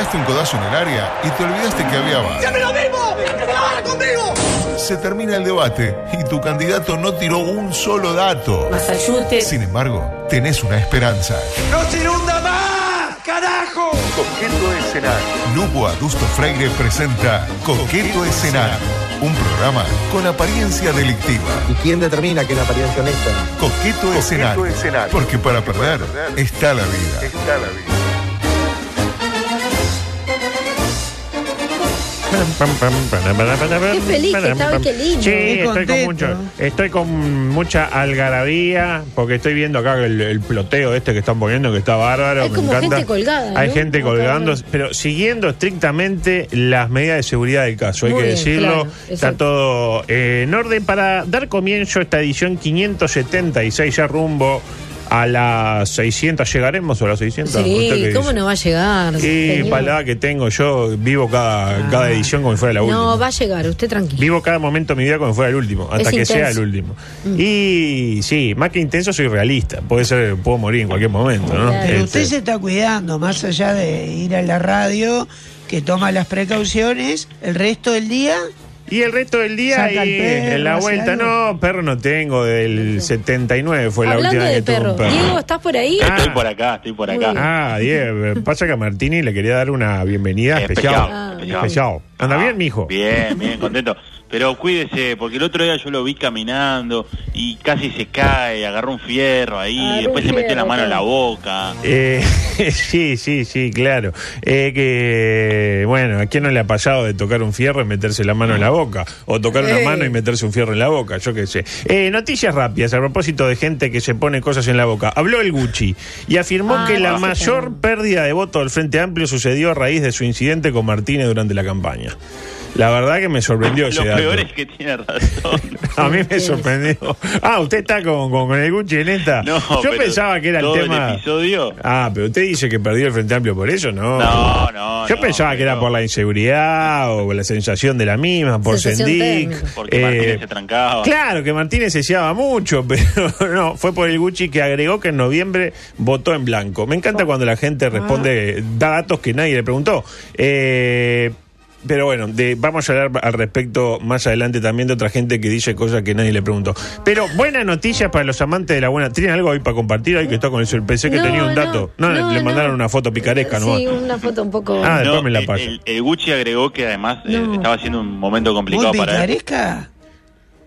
pegaste un codazo en el área y te olvidaste que había VAR. ¡Siempre lo mismo! ¡Que se la van conmigo! Se termina el debate y tu candidato no tiró un solo dato. Masayute. Sin embargo, tenés una esperanza. ¡No se inunda más! ¡Carajo! Coqueto Escenario. Lupo Adusto Freire presenta Coqueto Escenario. Un programa con apariencia delictiva. ¿Y quién determina que es la apariencia honesta? Coqueto, escenario. Porque para perder está la vida. Está la vida. Qué feliz que estaba, qué lindo. Sí, Qué estoy con, contento. mucho, estoy con mucha algarabía porque estoy viendo acá el, el ploteo este que están poniendo que está bárbaro. Hay me como encanta. gente colgada, Hay ¿no? gente colgando, pero siguiendo estrictamente las medidas de seguridad del caso, hay Muy que bien, decirlo. claro, está exacto. todo eh, en orden para dar comienzo a esta edición 576 ya rumbo a las 600. ¿Llegaremos a las 600? ¿Usted Sí, ¿cómo dice? no va a llegar? Y? Ah. palada que tengo yo, vivo cada, cada edición como si fuera la última. No, va a llegar, usted tranquilo. Vivo cada momento de mi vida como si fuera el último, hasta Es que sea el último. Mm. Y sí, más que intenso, soy realista. Puede ser, puedo morir en cualquier momento, ¿no? Claro. Pero Este, usted se está cuidando, más allá de ir a la radio, que toma las precauciones, el resto del día, Y el resto del día Saca y el perro, en la vuelta, algo. no, perro no tengo, del 79 fue la última de vez que tuve perro. un perro. Diego, ¿estás por ahí? Ah. Estoy por acá, estoy por acá. Ah, Diego, pasa que a Martini le quería dar una bienvenida especial. Especial, Ah, especial. Especial. ¿Anda Ah, bien, mijo? Bien, bien, contento. Pero cuídese, porque el otro día yo lo vi caminando y casi se cae, agarró un fierro ahí, después se metió la mano en la boca. Eh, sí, sí, sí, claro. Eh, que, bueno, ¿a quién no le ha pasado de tocar un fierro y meterse la mano en la boca? O tocar una Eh. mano y meterse un fierro en la boca, yo qué sé. Eh, noticias rápidas a propósito de gente que se pone cosas en la boca. Habló el Gucci y afirmó Ah, que la no, mayor pérdida de votos del Frente Amplio sucedió a raíz de su incidente con Martínez durante la campaña. La verdad que me sorprendió ese Lo dato. peor es que tiene razón. A mí me sorprendió. Ah, usted está con, con, con el Gucci en esta. No, Yo pensaba que era el todo tema. episodio. Ah, pero usted dice que perdió el Frente Amplio por eso, ¿no? No, no, Yo no, pensaba que era por la inseguridad o la sensación de la misma, por Sensación térmica. Porque Eh, Martínez se trancaba. Claro, que Martínez se seaba mucho, pero no, fue por el Gucci que agregó que en noviembre votó en blanco. Me encanta cuando la gente responde, da datos que nadie le preguntó. Eh, pero bueno, de- vamos a hablar al respecto más adelante también de otra gente que dice cosas que nadie le preguntó. Pero buena noticia para los amantes de la buena. ¿Tienen algo ahí para compartir hoy que está con eso? Pensé que No, tenía un dato. No, no, le mandaron no. una foto picaresca, ¿no? Sí, una foto un poco... Ah, después me la el- paso. El, el Gucci agregó que además eh, estaba siendo un momento muy complicado para él. picaresca.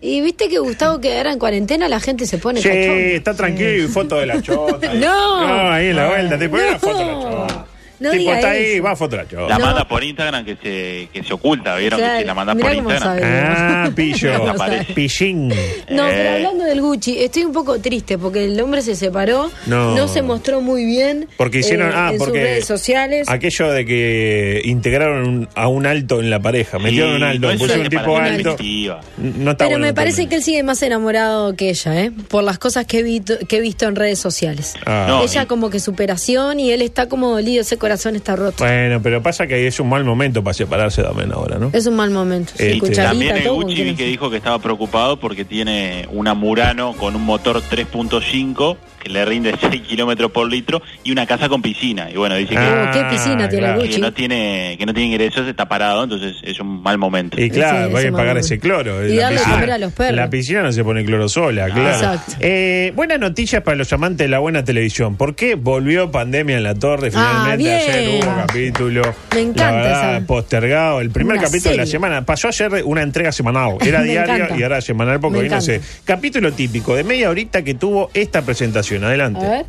Y viste que Gustavo que era en cuarentena, la gente se pone Sí, está tranquilo y foto de la chota. No. No, ahí en la vuelta. Tipo, No. una foto de la chota. No tipo, diga está ahí, eso. va foto de la No. manda por Instagram que se, que se oculta, ¿vieron? Claro, Que si la mandas mirá por cómo Instagram. sabe. Ah, pillo. Desaparece. Pillín. No, pero Eh. hablando del Gucci, estoy un poco triste porque el hombre se separó, No. no, se mostró muy bien Porque hicieron. eh, ah, en porque. sus redes sociales. Aquello de que integraron un- a un alto en la pareja. Metieron un alto, no, es pusieron un tipo separación alto. definitiva. No está Pero bueno me parece que él sigue más enamorado que ella, ¿eh? Por las cosas que he visto, que he visto en redes sociales. Ah. No, ella y- como que superación y él está como dolido, ese corazón está roto. Bueno, pero pasa que es un mal momento para separarse también ahora, ¿no? Es un mal momento. Sí, Este, También el todo, ¿con Gucci que dijo que estaba preocupado porque tiene una Murano con un motor 3.5 que le rinde 6 kilómetros por litro y una casa con piscina. Y bueno, dice que, Oh, qué piscina tiene el claro. que Gucci. no tiene que no tiene ingresos, está parado, entonces es un mal momento. Y claro, hay que pagar momento. ese cloro. Y La darle piscina- comer a los perros. La piscina no se pone cloro sola, claro. Exacto. Eh, buenas noticias para los amantes de la buena televisión. ¿Por qué volvió pandemia en la torre? Finalmente Ah, bien. ayer hubo capítulo. Me encanta La verdad, esa. postergado. El primer Una capítulo de la semana. Pasó ayer una entrega semanal. Era diario encanta. y ahora semanal porque Me hoy no sé. Capítulo típico de media horita que tuvo esta presentación. Adelante. A ver.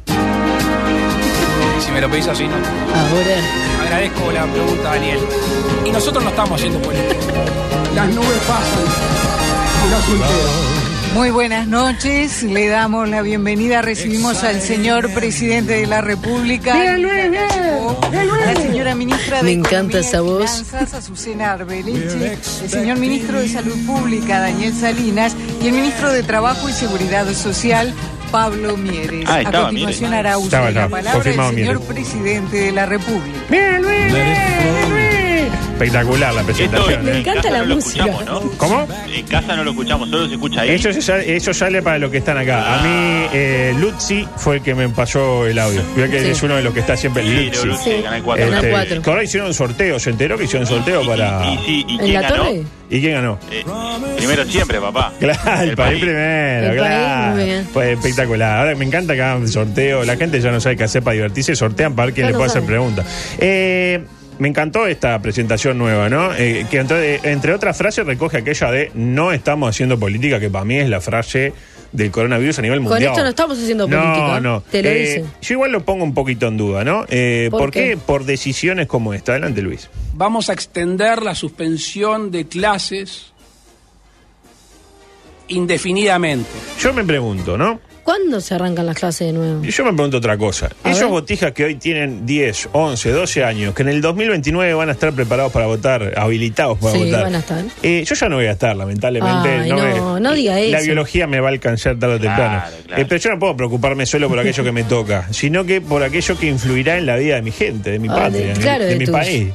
Si me lo pedís así, no. Ahora. Agradezco la pregunta, Daniel. Y nosotros no estamos haciendo política. Las nubes pasan. Y no. Muy buenas noches, le damos la bienvenida, recibimos al señor presidente de la República, a la señora ministra de Me encanta Economía esa y voz. Finanzas, Azucena Arbeleche, el señor ministro de Salud Pública, Daniel Salinas, y el ministro de Trabajo y Seguridad Social, Pablo Mieres. Ah, a continuación Mieres. hará uso Estaba, de la palabra Confirmado el señor Mieres. presidente de la República. Bien, Luis. Espectacular la Esto presentación. Me en ¿eh? encanta casa la no lo música. escuchamos, ¿no? ¿Cómo? En casa no lo escuchamos, solo se escucha ahí. Eso, se sale, eso sale para los que están acá. A mí, eh, Lutzi fue el que me pasó el audio. Vio que Sí. es uno de los que está siempre Sí, Lutzi. Lutzi, Sí. Canal 4. Canal Este, cuatro. que ahora hicieron sorteo, se enteró que hicieron sorteo para. Y, sí, ¿y ¿En quién la ganó? torre? ¿Y quién ganó? Eh, primero siempre, papá. Claro, el, país, primero, El claro. país. Pues espectacular. Ahora me encanta que hagan sorteo. La gente ya no sabe qué hacer para divertirse, sortean para ver quién le puede hacer preguntas. Eh, me encantó esta presentación nueva, ¿no? Eh, que entre, entre otras frases recoge aquella de no estamos haciendo política, que para mí es la frase del coronavirus a nivel Con mundial. esto no estamos haciendo No, política. no. Te lo Eh, dicen. Yo igual lo pongo un poquito en duda, ¿no? Eh, ¿Por ¿Por, qué? qué? Por decisiones como esta. Adelante, Luis. Vamos a extender la suspensión de clases indefinidamente. Yo me pregunto, ¿no? ¿Cuándo se arrancan las clases de nuevo? Y Yo me pregunto otra cosa. A Esos ver. botijas que hoy tienen 10, 11, 12 años, que en el 2029 van a estar preparados para votar, habilitados para Sí, votar. van a estar. Eh, yo ya no voy a estar, lamentablemente. Ay, no, no diga La eso. biología me va a alcanzar tarde o temprano. Claro, claro. Eh, pero yo no puedo preocuparme solo por aquello que me toca, sino que por aquello que influirá en la vida de mi gente, de mi Ah, patria, de- mi- claro, de de mi tus país.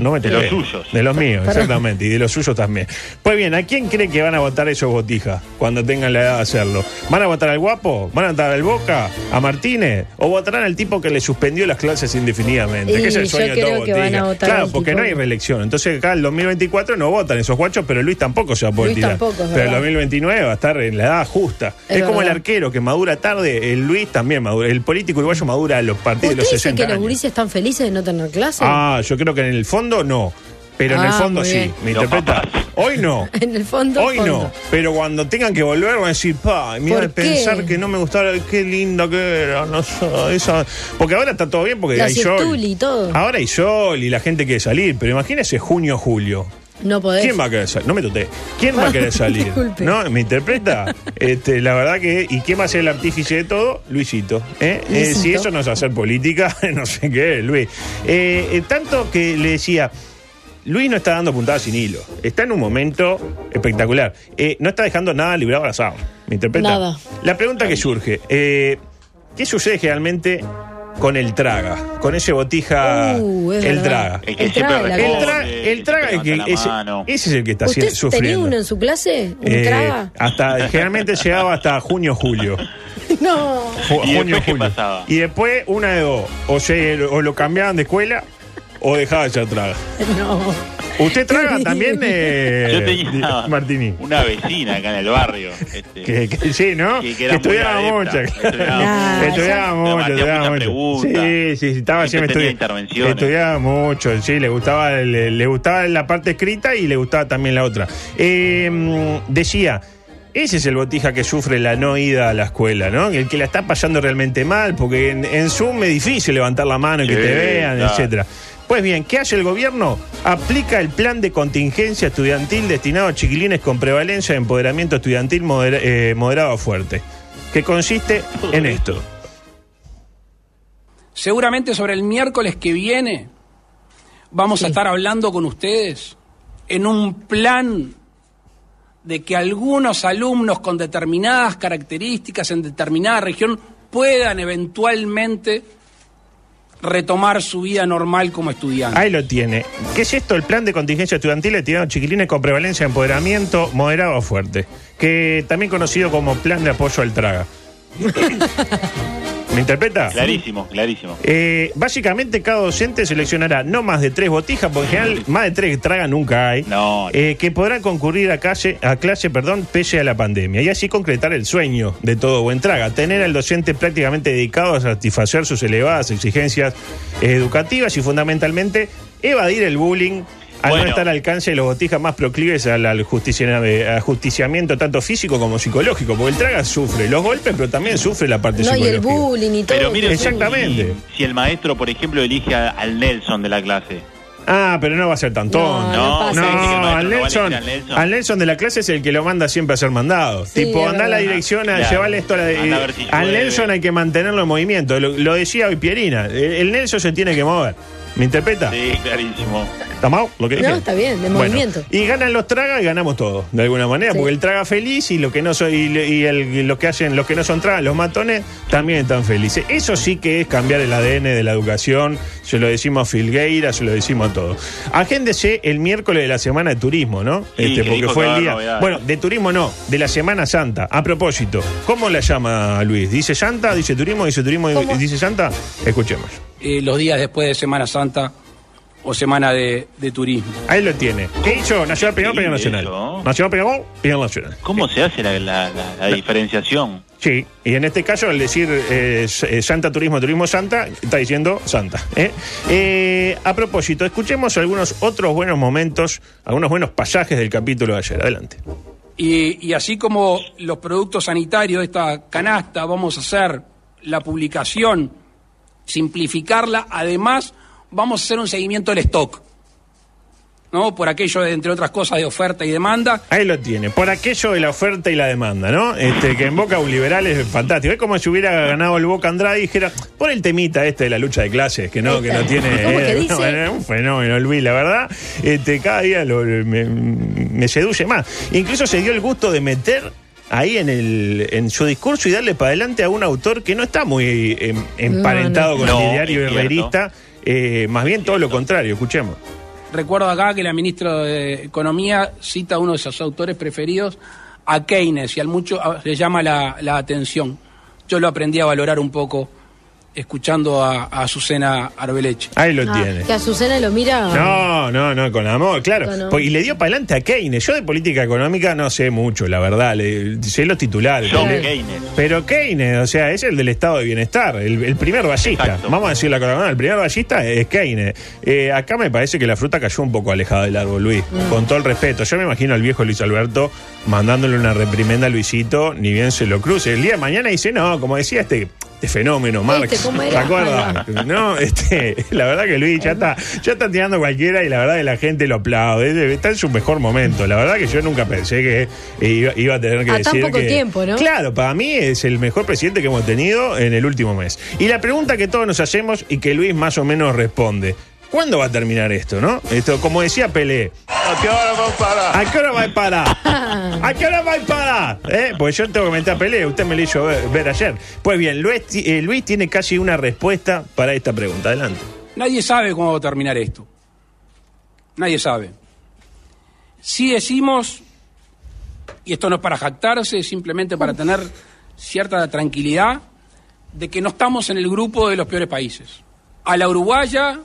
No me De los suyos. De los míos, Perdón. exactamente. Y de los suyos también. Pues bien, ¿a quién cree que van a votar esos botijas cuando tengan la edad de hacerlo? ¿Van a votar al guapo? ¿Van a votar al Boca? ¿A Martínez? ¿O votarán al tipo que le suspendió las clases indefinidamente? Y que es el yo sueño de todo creo que van a votar Claro, porque tipo- no hay reelección. Entonces acá el 2024 no votan esos guachos, pero Luis tampoco se va a poder Luis tirar. tampoco, es pero el verdad. 2029 va a estar en la edad justa. Es Es, como el arquero que madura tarde, el Luis también madura. El político uruguayo madura a los partidos de ¿Usted los dice 60 que los gurises están felices de no tener clase? Ah, yo creo que en el fondo no. Pero en el Ah, fondo muy sí. bien. ¿Me Los interpreta? papás. Hoy no. En el fondo. Hoy fondo. no, pero cuando tengan que volver van a decir, pa, mira, ¿Por qué? pensar que no me gustaba, qué linda que era, no sé, esa... Porque ahora está todo bien porque La hay sol. Y todo. Ahora hay sol y la gente quiere salir, pero imagínese junio, julio. No podés. ¿Quién va a querer salir? No me toté. ¿Quién va a querer salir? Disculpe. ¿No? ¿Me interpreta? Este, la verdad que. ¿Y quién va a ser el artífice de todo? Luisito. ¿eh? Eh, Luisito. si eso no es hacer política, no sé qué es, Luis. Eh, eh, tanto que le decía. Luis no está dando puntadas sin hilo. Está en un momento espectacular. Eh, no está dejando nada librado al azar. ¿Me interpreta? Nada. La pregunta que surge: eh, ¿qué sucede generalmente con el traga? Con ese botija. Uh, es el verdad. traga. El que El siempre traga, El, tra- traga es que ese, ese es el que está ¿Usted haci- tenía sufriendo. uno en su clase? ¿Un Eh, traga? hasta generalmente llegaba hasta junio julio No. Ju- ¿Y junio después qué julio pasaba? y después una de dos o, se- o lo cambiaban de escuela o dejaba de ser traga No. usted traga también eh, Yo tenía Martini una vecina acá en el barrio. este, que, que- sí, ¿no? Que- que estudiaba adepta, mucho. estudiaba estudiaba ya- mucho, estudiaba mucho. Sí, sí, sí, estaba Siempre siempre tenía estudi- intervenciones. Estudiaba mucho, sí, le gustaba, le, le gustaba la parte escrita y le gustaba también la otra. Eh, decía. Ese es el botija que sufre la no ida a la escuela, ¿no? El que la está pasando realmente mal, porque en, en Zoom es difícil levantar la mano y que Sí, te vean, claro. etcétera. Pues bien, ¿qué hace el gobierno? Aplica el plan de contingencia estudiantil destinado a chiquilines con prevalencia de empoderamiento estudiantil eh, moderado a fuerte, que consiste en esto. Seguramente sobre el miércoles que viene vamos a estar hablando con ustedes en un plan de que algunos alumnos con determinadas características en determinada región puedan eventualmente retomar su vida normal como estudiantes. Ahí lo tiene. ¿Qué es esto? El plan de contingencia estudiantil destinado a chiquilines con prevalencia de empoderamiento moderado a fuerte, que también conocido como plan de apoyo al traga. ¿Me interpreta? Clarísimo, clarísimo. Eh, básicamente cada docente seleccionará no más de tres botijas, porque en general más de tres traga nunca hay, No. eh, que podrán concurrir a clase, a clase perdón, pese a la pandemia y así concretar el sueño de todo buen traga, tener al docente prácticamente dedicado a satisfacer sus elevadas exigencias educativas y fundamentalmente evadir el bullying. Al Bueno. no estar al alcance de los botijas más proclives al, al eh, ajusticiamiento tanto físico como psicológico, porque el traga sufre los golpes, pero también sufre la parte No, y el bullying y todo. Pero mire, Exactamente. Si, si el maestro, por ejemplo, elige a- al Nelson de la clase. Ah, pero no va a ser tan tonto. No, no. No, al Nelson, elegir al Nelson. al Nelson de la clase es el que lo manda siempre a ser mandado. Sí, tipo, anda a la dirección a Claro. llevarle esto a la. A si al. Nelson hay que mantenerlo en movimiento. Lo, lo decía hoy Pierina. El, el Nelson se tiene que mover. ¿Me interpreta? Sí, clarísimo. ¿Está mal lo que No, dije? está bien, de Bueno, movimiento. Y ganan los tragas y ganamos todos, de alguna manera, Sí. porque el traga feliz y lo que no soy y, y el- y los que hacen, los que no son tragas, los matones, también están felices. Eso sí que es cambiar el ADN de la educación, se lo decimos a Filgueira, se lo decimos a todos. Agéndese el miércoles de la semana de turismo, ¿no? Sí, que porque fue el día. Bueno, de turismo no, de la Semana Santa. A propósito, ¿cómo la llama Luis? ¿Dice Santa? ¿Dice turismo? ¿Dice turismo? ¿Cómo? ¿Dice Santa? Escuchemos. Eh, los días después de Semana Santa o Semana de, de Turismo. Ahí lo tiene. ¿Qué hizo? Nacional Peñarol, Peñarol Nacional. eso. Nacional Peñarol, Peñarol Nacional. ¿Cómo se hace la, la- la- la diferenciación? Sí, y en este caso al decir eh, eh, Santa Turismo, Turismo Santa, está diciendo Santa. ¿eh? Eh, a propósito, escuchemos algunos otros buenos momentos, algunos buenos pasajes del capítulo de ayer. Adelante. Y, y así como los productos sanitarios, esta canasta, vamos a hacer la publicación, simplificarla, además vamos a hacer un seguimiento del stock, ¿no? Por aquello, de, entre otras cosas, de oferta y demanda. Ahí lo tiene, por aquello de la oferta y la demanda, ¿no? Este, que en Boca un liberal es fantástico. Es como si hubiera ganado el Boca Andrade y dijera, por el temita este de la lucha de clases, que no, que no tiene. ¿Cómo que dice? no, es un fenómeno, Luis, la verdad. Este, cada día lo- me, me seduce más. Incluso se dio el gusto de meter ahí en el en su discurso y darle para adelante a un autor que no está muy em, emparentado No, con no. el cierto. herrerista. eh, más bien todo lo contrario, escuchemos. Recuerdo acá que la ministra de Economía cita a uno de sus autores preferidos, a Keynes, y al mucho a- le llama la, la atención. Yo lo aprendí a valorar un poco escuchando a, a Azucena Arbeleche. Ahí lo Ah, tiene. que Azucena lo mira. No, no, no, con amor, claro. No, no. Y le dio para adelante a Keynes. Yo de política económica no sé mucho, la verdad. Le, sé los titulares. John Le- Keynes. Pero Keynes, o sea, es el del estado de bienestar, el, el primer ballista. Exacto. Vamos a decir la cosa, el primer ballista es Keynes. Eh, acá me parece que la fruta cayó un poco alejada del árbol, Luis. Mm. Con todo el respeto. Yo me imagino al viejo Luis Alberto mandándole una reprimenda a Luisito, ni bien se lo cruce. El día de mañana dice, no, como decía este, este fenómeno, Marx. Este, ¿cómo ¿Te acuerdas? No, este, la verdad que Luis ya está, ya está tirando cualquiera y la verdad que la gente lo aplaude. Está en su mejor momento. La verdad que yo nunca pensé que eh, iba, iba a tener que A tan decir poco que- tiempo, ¿no? Claro, para mí es el mejor presidente que hemos tenido en el último mes. Y la pregunta que todos nos hacemos y que Luis más o menos responde. ¿Cuándo va a terminar esto, no? Esto, como decía Pelé. ¿A qué hora va a parar? ¿A qué hora va a parar? ¿A qué hora va a parar? ¿Eh? Pues yo tengo que meter a Pelé, usted me lo hizo ver, ver ayer. Pues bien, Luis, eh, Luis tiene casi una respuesta para esta pregunta. Adelante. Nadie sabe cómo va a terminar esto. Nadie sabe. Si decimos, y esto no es para jactarse, es simplemente para tener cierta tranquilidad, de que no estamos en el grupo de los peores países. A la uruguaya,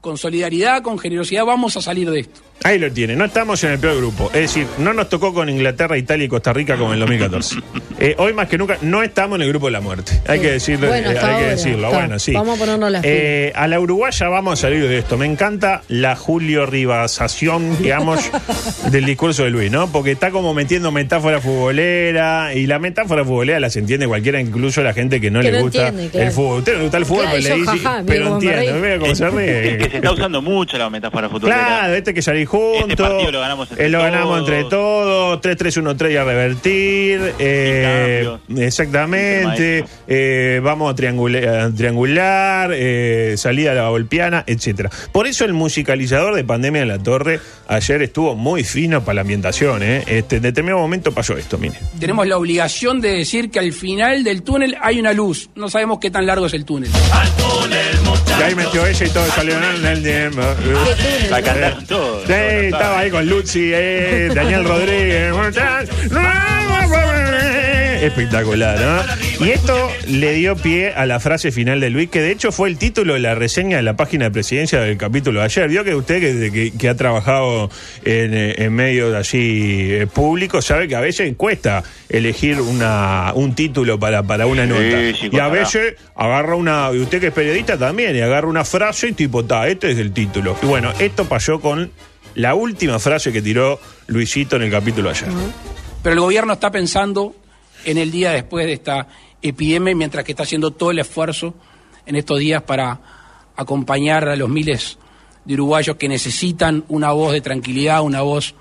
con solidaridad, con generosidad, vamos a salir de esto. Ahí lo tiene, no estamos en el peor grupo. Es decir, no nos tocó con Inglaterra, Italia y Costa Rica como en el 2014. Eh, hoy más que nunca no estamos en el grupo de la muerte. Hay Sí. que decirlo. Bueno, eh, hay que decirlo. está. Bueno, sí. Vamos a ponernos las Eh, a la uruguaya vamos a salir de esto. Me encanta la Julio Rivasación, digamos, del discurso de Luis, ¿no? Porque está como metiendo metáfora futbolera y la metáfora futbolera las entiende cualquiera, incluso la gente que no Que le no gusta entiende, claro. el fútbol. Usted no le gusta el fútbol, Claro, pero yo, le dice, jaja, pero entiende, mira cómo se ríe. Es que se está usando mucho la metáfora futbolera. Claro, este que salir juntos. Este partido lo ganamos entre eh, lo ganamos todos. entre todos. 3-3-1-3 y a revertir. eh, cambios. exactamente. Eh, vamos a triangular, eh, salida a la golpiana, etcétera. Por eso el musicalizador de Pandemia en la Torre ayer estuvo muy fino para la ambientación. ¿eh? Este, en determinado momento pasó esto, mire. Tenemos la obligación de decir que al final del túnel hay una luz. No sabemos qué tan largo es el túnel. Y ahí metió ella y todo salió en el tiempo. La cantaron todos. Sí, estaba ahí con Lucy, eh, Daniel Rodríguez. Espectacular, ¿no? Y esto le dio pie a la frase final de Luis, que de hecho fue el título de la reseña de la página de presidencia del capítulo de ayer. Vio que usted, que, que- que ha trabajado en, eh, en medios así eh, públicos, sabe que a veces cuesta elegir una, un título para, para una nota. sí, y a veces agarra una, y usted que es periodista también, y agarra una frase y tipo, ta, este es el título. Y bueno, esto pasó con la última frase que tiró Luisito en el capítulo de ayer. Pero el gobierno está pensando en el día después de esta epidemia, mientras que está haciendo todo el esfuerzo en estos días para acompañar a los miles de uruguayos que necesitan una voz de tranquilidad, una voz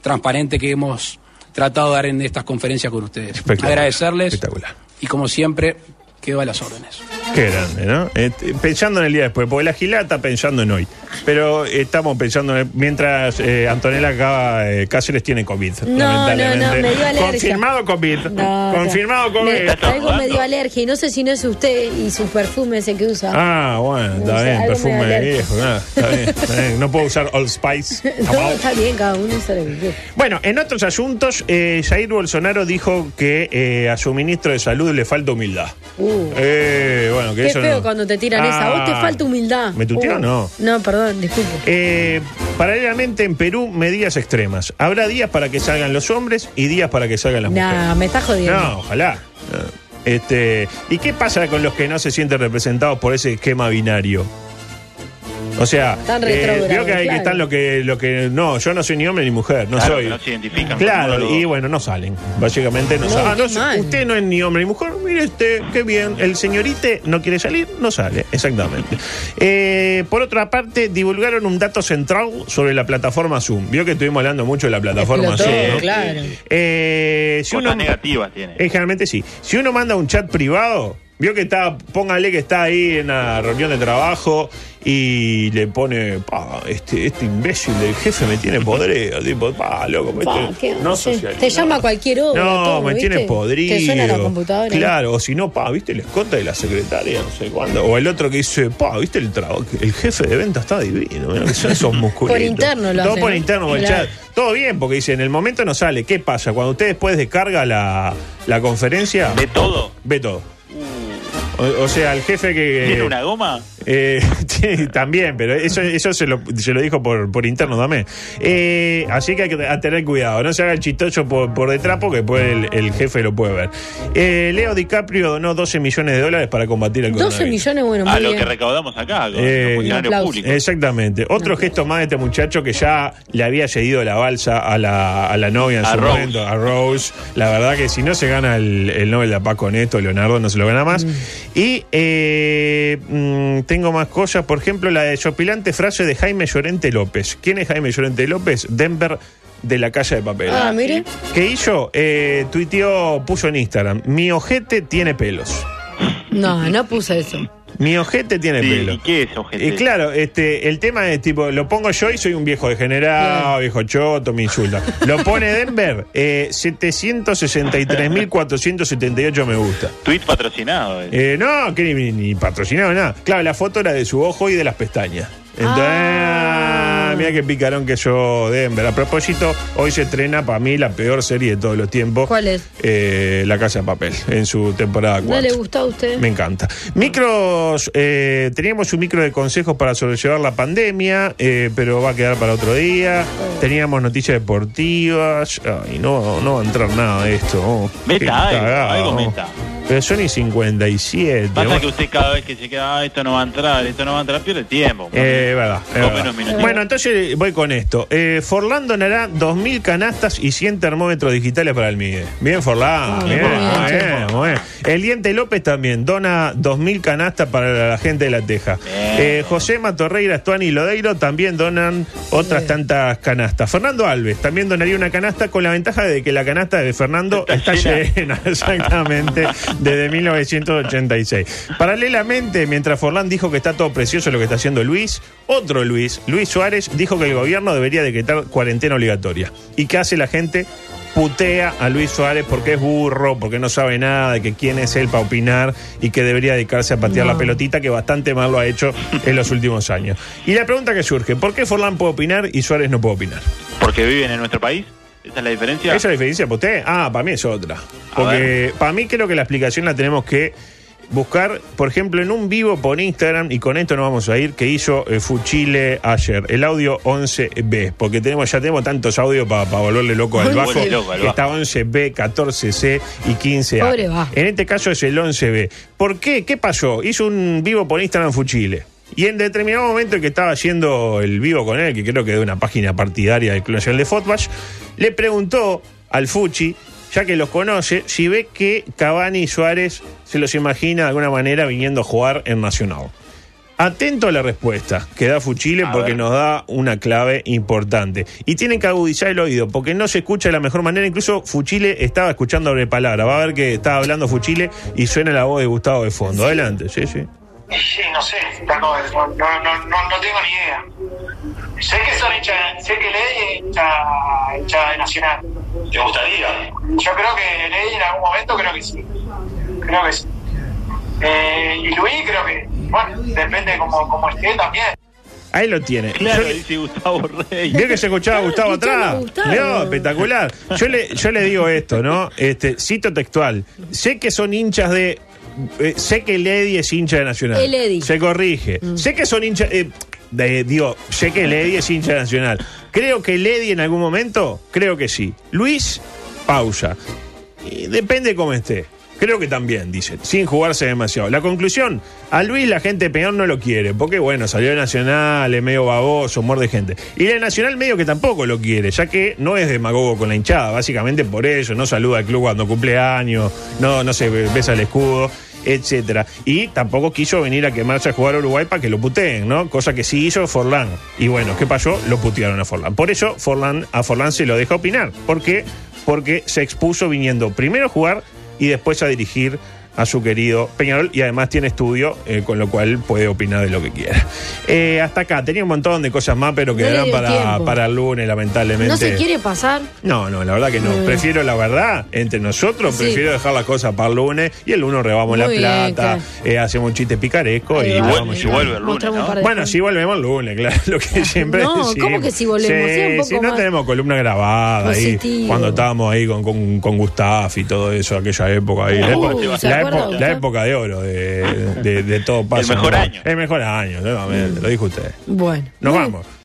transparente que hemos tratado de dar en estas conferencias con ustedes. Espectacular. Agradecerles Espectacular. y como siempre, quedo a las órdenes. Qué grande, ¿no? Eh, pensando en el día después, porque la gilada está pensando en hoy. Pero estamos pensando en mientras eh, Antonella acaba, eh, Cáceres tiene COVID. No, no, lamentablemente. no, me dio alergia. Confirmado COVID. No, Confirmado. COVID. Algo me dio alergia y no sé si no es usted y su perfume ese que usa. Ah, bueno, No está bien, algo me perfume da de alergia. viejo, nada, está bien, está bien. No puedo usar Old Spice. no, está bien, cada uno usa lo que quiere. Bueno, en otros asuntos, eh, Jair Bolsonaro dijo que eh, a su ministro de Salud le falta humildad. Uh. Eh, bueno, que Qué eso feo no- cuando te tiran esa. A vos te Ah. falta humildad. ¿Me tuteó o Uh. no? No, perdón, disculpe. Eh, paralelamente en Perú, medidas extremas. Habrá días para que salgan los hombres y días para que salgan las mujeres. Nah, me estás jodiendo. No, ojalá. No. Este, ¿Y qué pasa con los que no se sienten representados por ese esquema binario? O sea, Tan eh, veo que hay que están lo que, lo que. No, yo no soy ni hombre ni mujer, no Claro, soy. que no se identifican Claro, y bueno, no salen. Básicamente no, No, salen. Ah, no, mal. usted no es ni hombre ni mujer. Mire este, qué bien. El señorite no quiere salir, no sale. Exactamente. Eh, por otra parte, divulgaron un dato central sobre la plataforma Zoom. Vio que estuvimos hablando mucho de la plataforma Explotó, Zoom. ¿no? claro. Eh, si Cosas uno- negativas tiene. eh, generalmente sí. Si uno manda un chat privado, vio que está, póngale que está ahí en una reunión de trabajo y le pone, pa, este, este imbécil del jefe me tiene podrido, tipo, pa, loco, me Pa, tiene- ¿qué no socializa. Te llama a cualquier hora, No, todo, me ¿viste? tiene podrido. Te suena la computadora. Claro, o si no, pa, viste el escote de la secretaria, no sé cuándo. O el otro que dice, pa, viste el trabajo, el jefe de venta está divino, que son esos musculitos. Por interno lo Todo por ¿no? interno, por el chat. Todo bien, porque dice, en el momento no sale. ¿Qué pasa? Cuando usted después descarga la, la conferencia, ¿De todo? ve todo. O, sea, el jefe que... ¿Tiene una goma? Eh, sí, también, pero eso, eso se, lo, se lo dijo por, por interno también. Eh, así que hay que a tener cuidado. No se haga el chistoso por, por detrás porque después el, el jefe lo puede ver. Eh, Leo DiCaprio donó 12 millones de dólares para combatir el 12 coronavirus. millones, bueno, muy A lo bien. que recaudamos acá, con Eh, funcionarios públicos. Exactamente. Otro gesto más de este muchacho que ya le había cedido la balsa a la, a la novia en A su Rose. momento, a Rose. La verdad que si no se gana el, el Nobel de la Paz con esto, Leonardo no se lo gana más. Y eh, mm, tengo más cosas. Por ejemplo, la desopilante frase de Jaime Llorente López. ¿Quién es Jaime Llorente López? Denver de la calle de papel. Ah, mire. ¿Qué hizo? Eh, tuiteó, puso en Instagram. Mi ojete tiene pelos. No, no puse eso. Mi ojete tiene Sí, pelo. ¿Y qué es ojete? Y claro, este, el tema es tipo, lo pongo yo y soy un viejo degenerado, viejo choto, me insulta. Lo pone Denver, eh, 763.478 me gusta. Tweet patrocinado. eh. Eh, no, que ni, ni patrocinado, nada. Claro, la foto era de su ojo y de las pestañas. Entonces, Ah. Ah, mira qué picarón que yo, Denver. A propósito, hoy se estrena para mí la peor serie de todos los tiempos. ¿Cuál es? Eh, la Casa de Papel, en su temporada 4. ¿No le gustó a usted? Me encanta. Micros, eh, teníamos un micro de consejos para sobrellevar la pandemia, eh, pero va a quedar para otro día. Teníamos noticias deportivas. Ay, no, no va a entrar nada de esto. oh. Meta algo, cagado. algo meta. Pero son y 57. Pasa vos- que usted cada vez que se queda, ah, esto no va a entrar, esto no va a entrar, pierde tiempo. Eh, verdad, verdad. Bueno, entonces voy con esto. Eh, Forlán donará 2.000 canastas y 100 termómetros digitales para el MIDE. Bien, Forlán. Ah, bien, muy bien, muy che. bien, muy bien. El Diente López también dona 2.000 canastas para la gente de La Teja. Eh, José Matorreira, Estuani y Lodeiro también donan otras tantas canastas. Fernando Alves también donaría una canasta con la ventaja de que la canasta de Fernando Está está, llena. llena, exactamente, desde 1986. Paralelamente, mientras Forlán dijo que está todo precioso lo que está haciendo Luis, otro Luis, Luis Suárez, dijo que el gobierno debería decretar cuarentena obligatoria. ¿Y qué hace la gente? Putea a Luis Suárez porque es burro, porque no sabe nada de que quién es él para opinar y que debería dedicarse a patear No. la pelotita, que bastante mal lo ha hecho en los últimos años. Y la pregunta que surge, ¿por qué Forlán puede opinar y Suárez no puede opinar? Porque viven en nuestro país. Esa es la diferencia. ¿Esa es la diferencia para usted? Ah, para mí es otra. A Porque para mí creo que la explicación la tenemos que buscar, por ejemplo, en un vivo por Instagram, y con esto nos vamos a ir, que hizo eh, Fuchile ayer, el audio 11B, porque tenemos ya tenemos tantos audios para volverle loco al bajo. Que. Está 11B, 14C y 15A. Pobre bajo. En este caso es el 11B. ¿Por qué? ¿Qué pasó? Hizo un vivo por Instagram Fuchile. Y en determinado momento el que estaba haciendo el vivo con él, que creo que de una página partidaria del Club Nacional de Fotbash, le preguntó al Fuchi, ya que los conoce, si ve que Cavani y Suárez se los imagina de alguna manera viniendo a jugar en Nacional. Atento a la respuesta que da Fuchile porque nos da una clave importante. Y tienen que agudizar el oído porque no se escucha de la mejor manera. Incluso Fuchile estaba escuchando doble palabra. Va a ver que estaba hablando Fuchile y suena la voz de Gustavo de fondo. Adelante, sí, sí. Y sí, no sé, no, no, no, no, no tengo ni idea. Sé que son hinchas, sé que Ley es hincha, hincha de Nacional. ¿Te gustaría? Yo creo que Ley en algún momento creo que sí. Creo que sí. Eh, y Luis creo que, bueno, depende como, como esté también. Ahí lo tiene. Claro, Yo dice Gustavo Rey. Vio que se escuchaba a Gustavo atrás. Vio, espectacular. Yo le, yo le digo esto, ¿no? Este, cito textual. Sé que son hinchas de. Eh, sé que el Eddy es hincha de Nacional. El Eddy. Se corrige. Sé que son hinchas. eh, digo, sé que el Eddy es hincha de Nacional. Creo que el Eddy en algún momento, creo que sí. Luis, pausa. Y depende cómo esté. Creo que también, dice, sin jugarse demasiado. La conclusión, a Luis la gente peor no lo quiere, porque bueno, salió de Nacional, es medio baboso, muerde gente. Y la Nacional medio que tampoco lo quiere, ya que no es demagogo con la hinchada, básicamente por eso, no saluda al club cuando cumple años, no, no se besa el escudo, etcétera. Y tampoco quiso venir a quemarse a jugar a Uruguay para que lo puteen, ¿no? Cosa que sí hizo Forlán. Y bueno, ¿qué pasó? Lo putearon a Forlán. Por eso Forlán, a Forlán se lo deja opinar. ¿Por qué? Porque se expuso viniendo primero a jugar y después a dirigir a su querido Peñarol y además tiene estudio, eh, con lo cual puede opinar de lo que quiera. Eh, hasta acá, tenía un montón de cosas más, pero quedarán para, para el lunes, lamentablemente. ¿No se quiere pasar? No, no, la verdad que no. Prefiero la verdad entre nosotros, Sí. prefiero dejar las cosas para el lunes y el lunes rebamos la bien, plata, eh, hacemos un chiste picaresco Ahí y va. vamos llevando. vuelve el lunes, Bueno, sí volvemos el lunes, claro, lo que siempre No, decimos. ¿cómo que sí volvemos? Sí, un poco si no más tenemos columna grabada ahí, positivo. cuando estábamos ahí con, con, con Gustaf y todo eso, aquella época ahí. la, Uh, época, ¿se la acuerda, la época de oro de, de, de todo pasa. mejor ¿no? año. El mejor año, nuevamente, lo dijo usted. Bueno. Nos vamos.